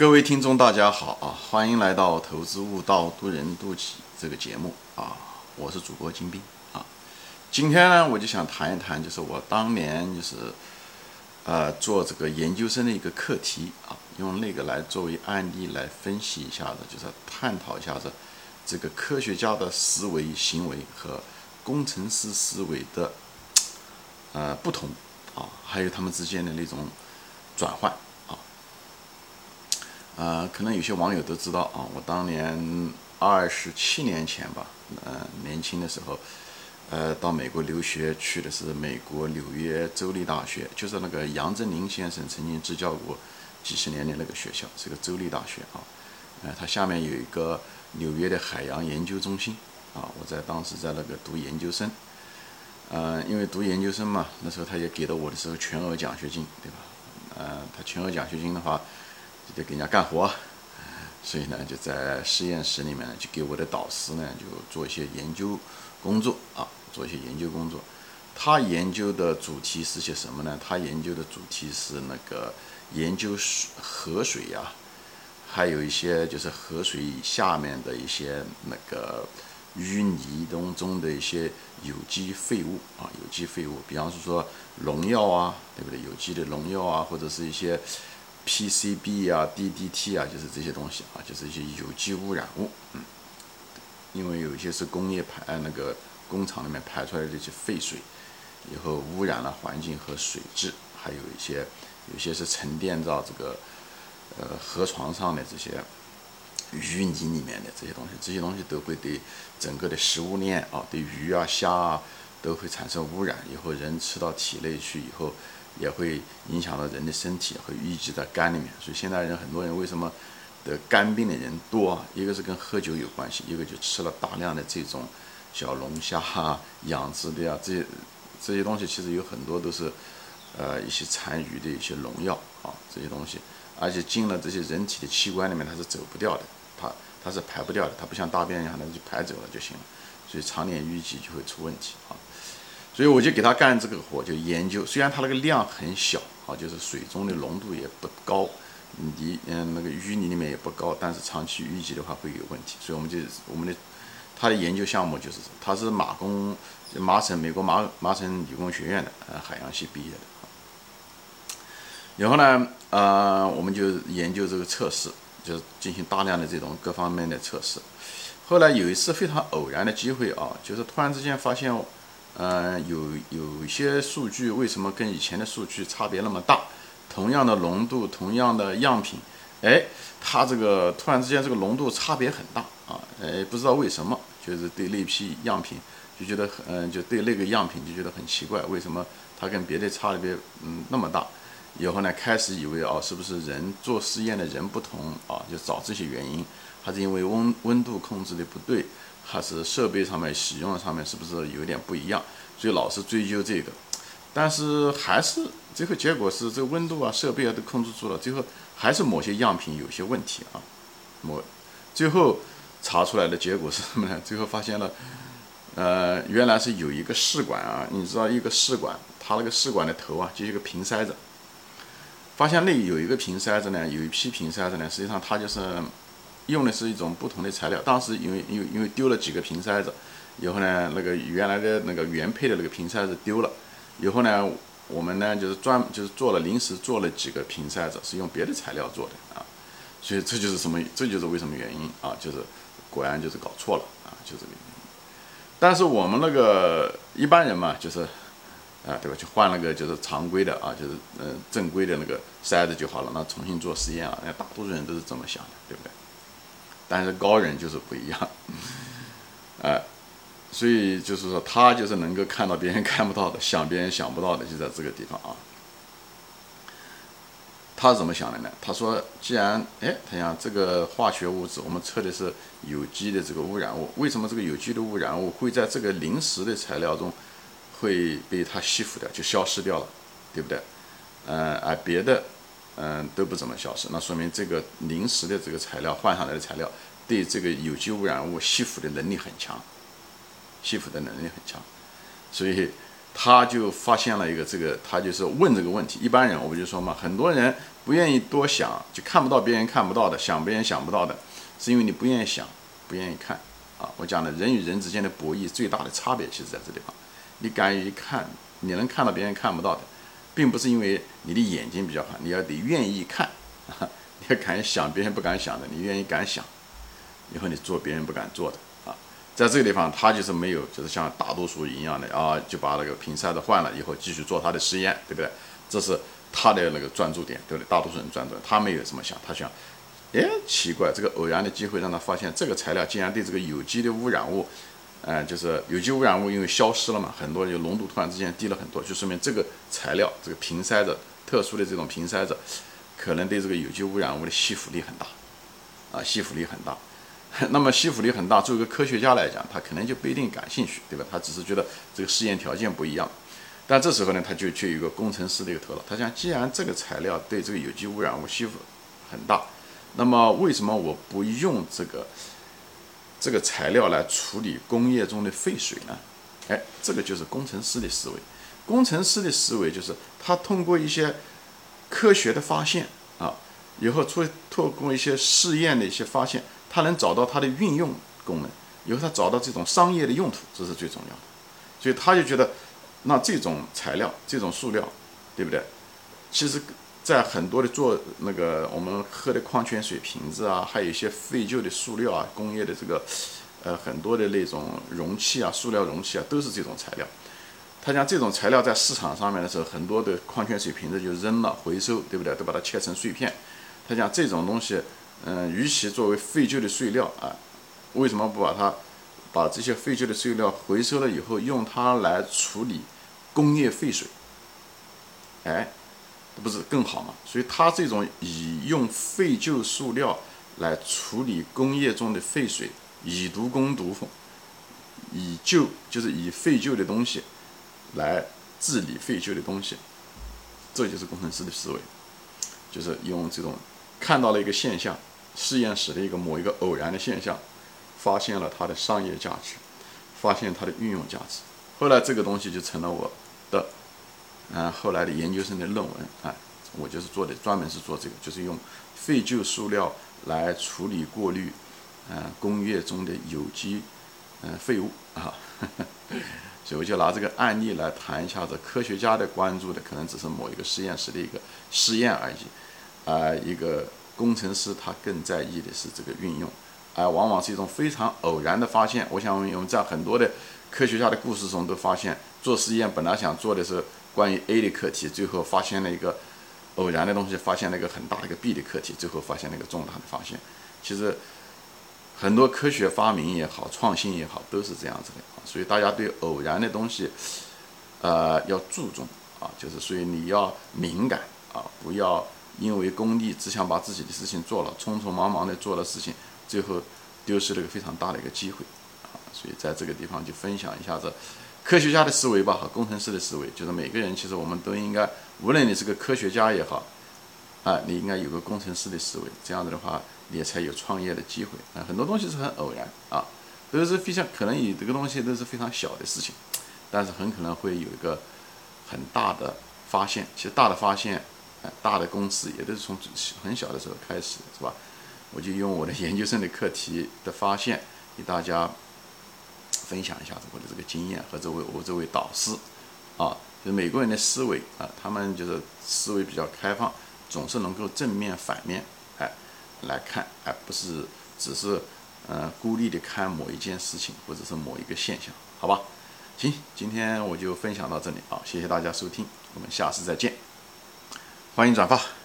各位听众，大家好啊！欢迎来到《投资悟道，渡人渡己》这个节目啊！我是主播金兵啊。今天呢，我就想谈一谈，就是我当年就是呃做这个研究生的一个课题啊，用那个来作为案例来分析一下子，就是探讨一下子这个科学家的思维行为和工程师思维的呃不同啊，还有他们之间的那种转换。啊，可能有些网友都知道啊，我当年二十七年前吧，呃，年轻的时候，呃，到美国留学去的是美国纽约州立大学，就是那个杨振宁先生曾经执教过几十年的那个学校，是个州立大学啊。呃，它下面有一个纽约的海洋研究中心啊，我在当时在那个读研究生，呃，因为读研究生嘛，那时候他也给了我的时候全额奖学金，对吧？呃，他全额奖学金的话。就得给人家干活，所以呢，就在实验室里面就给我的导师呢，就做一些研究工作啊，做一些研究工作。他研究的主题是些什么呢？他研究的主题是那个研究水河水呀，还有一些就是河水下面的一些那个淤泥当中的一些有机废物啊，有机废物，比方说农药啊，对不对？有机的农药啊，或者是一些。PCB 啊，DDT 啊，就是这些东西啊，就是一些有机污染物。嗯，因为有一些是工业排那个工厂里面排出来的这些废水，以后污染了环境和水质，还有一些有些是沉淀到这个呃河床上的这些淤泥里面的这些东西，这些东西都会对整个的食物链啊，对鱼啊、虾啊都会产生污染，以后人吃到体内去以后。也会影响到人的身体，会淤积在肝里面。所以现在人很多人为什么得肝病的人多啊？一个是跟喝酒有关系，一个就吃了大量的这种小龙虾啊、养殖的呀，这些这些东西其实有很多都是呃一些残余的一些农药啊，这些东西，而且进了这些人体的器官里面，它是走不掉的，它它是排不掉的，它不像大便一样的就排走了就行了。所以常年淤积就会出问题啊。所以我就给他干这个活，就研究。虽然它那个量很小，啊，就是水中的浓度也不高，泥嗯那个淤泥里面也不高，但是长期淤积的话会有问题。所以我们就我们的他的研究项目就是，他是马工麻省美国麻麻省理工学院的呃海洋系毕业的。然后呢，呃，我们就研究这个测试，就是进行大量的这种各方面的测试。后来有一次非常偶然的机会啊，就是突然之间发现。嗯，有有一些数据为什么跟以前的数据差别那么大？同样的浓度，同样的样品，哎，它这个突然之间这个浓度差别很大啊！哎，不知道为什么，就是对那批样品就觉得很，嗯，就对那个样品就觉得很奇怪，为什么它跟别的差别嗯那么大？以后呢，开始以为啊，是不是人做实验的人不同啊？就找这些原因，还是因为温温度控制的不对？还是设备上面使用上面是不是有点不一样？所以老是追究这个，但是还是最后结果是这个温度啊、设备啊都控制住了，最后还是某些样品有些问题啊。某最后查出来的结果是什么呢？最后发现了，呃，原来是有一个试管啊，你知道一个试管，它那个试管的头啊就是一个瓶塞子，发现那有一个瓶塞子呢，有一批瓶塞子呢，实际上它就是。用的是一种不同的材料，当时因为因为因为丢了几个瓶塞子，以后呢，那个原来的那个原配的那个瓶塞子丢了，以后呢，我们呢就是专就是做了临时做了几个瓶塞子，是用别的材料做的啊，所以这就是什么，这就是为什么原因啊，就是果然就是搞错了啊，就这个原因。但是我们那个一般人嘛，就是啊，对吧？就换了个就是常规的啊，就是嗯正规的那个塞子就好了，那重新做实验啊，那大多数人都是这么想的，对不对？但是高人就是不一样，哎，所以就是说他就是能够看到别人看不到的，想别人想不到的，就在这个地方啊。他怎么想的呢？他说，既然哎，他想这个化学物质，我们测的是有机的这个污染物，为什么这个有机的污染物会在这个临时的材料中会被它吸附掉，就消失掉了，对不对？嗯，而别的。嗯，都不怎么消失，那说明这个临时的这个材料换上来的材料，对这个有机污染物吸附的能力很强，吸附的能力很强，所以他就发现了一个这个，他就是问这个问题。一般人我不就说嘛，很多人不愿意多想，就看不到别人看不到的，想别人想不到的，是因为你不愿意想，不愿意看啊。我讲的人与人之间的博弈最大的差别，其实在这地方，你敢于看，你能看到别人看不到的，并不是因为你的眼睛比较好，你要得愿意看啊，你要敢想别人不敢想的，你愿意敢想。以后你做别人不敢做的啊，在这个地方他就是没有，就是像大多数一样的啊，就把那个瓶塞子换了以后继续做他的实验，对不对？这是他的那个专注点，对不对？大多数人专注，他没有这么想，他想，哎，奇怪，这个偶然的机会让他发现这个材料竟然对这个有机的污染物，嗯，就是有机污染物因为消失了嘛，很多就浓度突然之间低了很多，就说明这个材料这个瓶塞子特殊的这种瓶塞子，可能对这个有机污染物的吸附力很大，啊，吸附力很大。那么吸附力很大，作为一个科学家来讲，他可能就不一定感兴趣，对吧？他只是觉得这个试验条件不一样。但这时候呢，他就却有一个工程师的一个头脑，他想，既然这个材料对这个有机污染物吸附很大，那么为什么我不用这个这个材料来处理工业中的废水呢？哎，这个就是工程师的思维。工程师的思维就是他通过一些科学的发现啊，以后出透过一些试验的一些发现。他能找到它的运用功能，以后他找到这种商业的用途，这是最重要的。所以他就觉得，那这种材料、这种塑料，对不对？其实，在很多的做那个我们喝的矿泉水瓶子啊，还有一些废旧的塑料啊，工业的这个，呃，很多的那种容器啊，塑料容器啊，都是这种材料。他讲这种材料在市场上面的时候，很多的矿泉水瓶子就扔了，回收，对不对？都把它切成碎片。他讲这种东西。嗯，与其作为废旧的碎料啊，为什么不把它把这些废旧的碎料回收了以后，用它来处理工业废水？哎，不是更好吗？所以它这种以用废旧塑料来处理工业中的废水，以毒攻毒，以旧就是以废旧的东西来治理废旧的东西，这就是工程师的思维，就是用这种看到了一个现象。实验室的一个某一个偶然的现象，发现了它的商业价值，发现它的运用价值。后来这个东西就成了我的，嗯，后来的研究生的论文啊，我就是做的，专门是做这个，就是用废旧塑料来处理过滤，嗯，工业中的有机嗯废物啊，所以我就拿这个案例来谈一下子。科学家的关注的可能只是某一个实验室的一个实验而已，啊，一个。工程师他更在意的是这个运用，啊往往是一种非常偶然的发现。我想我们在很多的科学家的故事中都发现，做实验本来想做的是关于 A 的课题，最后发现了一个偶然的东西，发现了一个很大的一个 B 的课题，最后发现了一个重大的发现。其实很多科学发明也好，创新也好，都是这样子的。所以大家对偶然的东西，呃，要注重啊，就是所以你要敏感啊，不要。因为功利，只想把自己的事情做了，匆匆忙忙的做了事情，最后丢失了一个非常大的一个机会啊！所以在这个地方就分享一下子科学家的思维吧，和工程师的思维，就是每个人其实我们都应该，无论你是个科学家也好，啊，你应该有个工程师的思维，这样子的话，你才有创业的机会啊！很多东西是很偶然啊，都是非常可能有这个东西都是非常小的事情，但是很可能会有一个很大的发现。其实大的发现。大的公司也都是从很小的时候开始，是吧？我就用我的研究生的课题的发现，给大家分享一下我的这个经验和这位我这位导师，啊，就美国人的思维啊，他们就是思维比较开放，总是能够正面反面哎来看，而不是只是嗯孤立的看某一件事情或者是某一个现象，好吧？行，今天我就分享到这里啊，谢谢大家收听，我们下次再见。欢迎转发。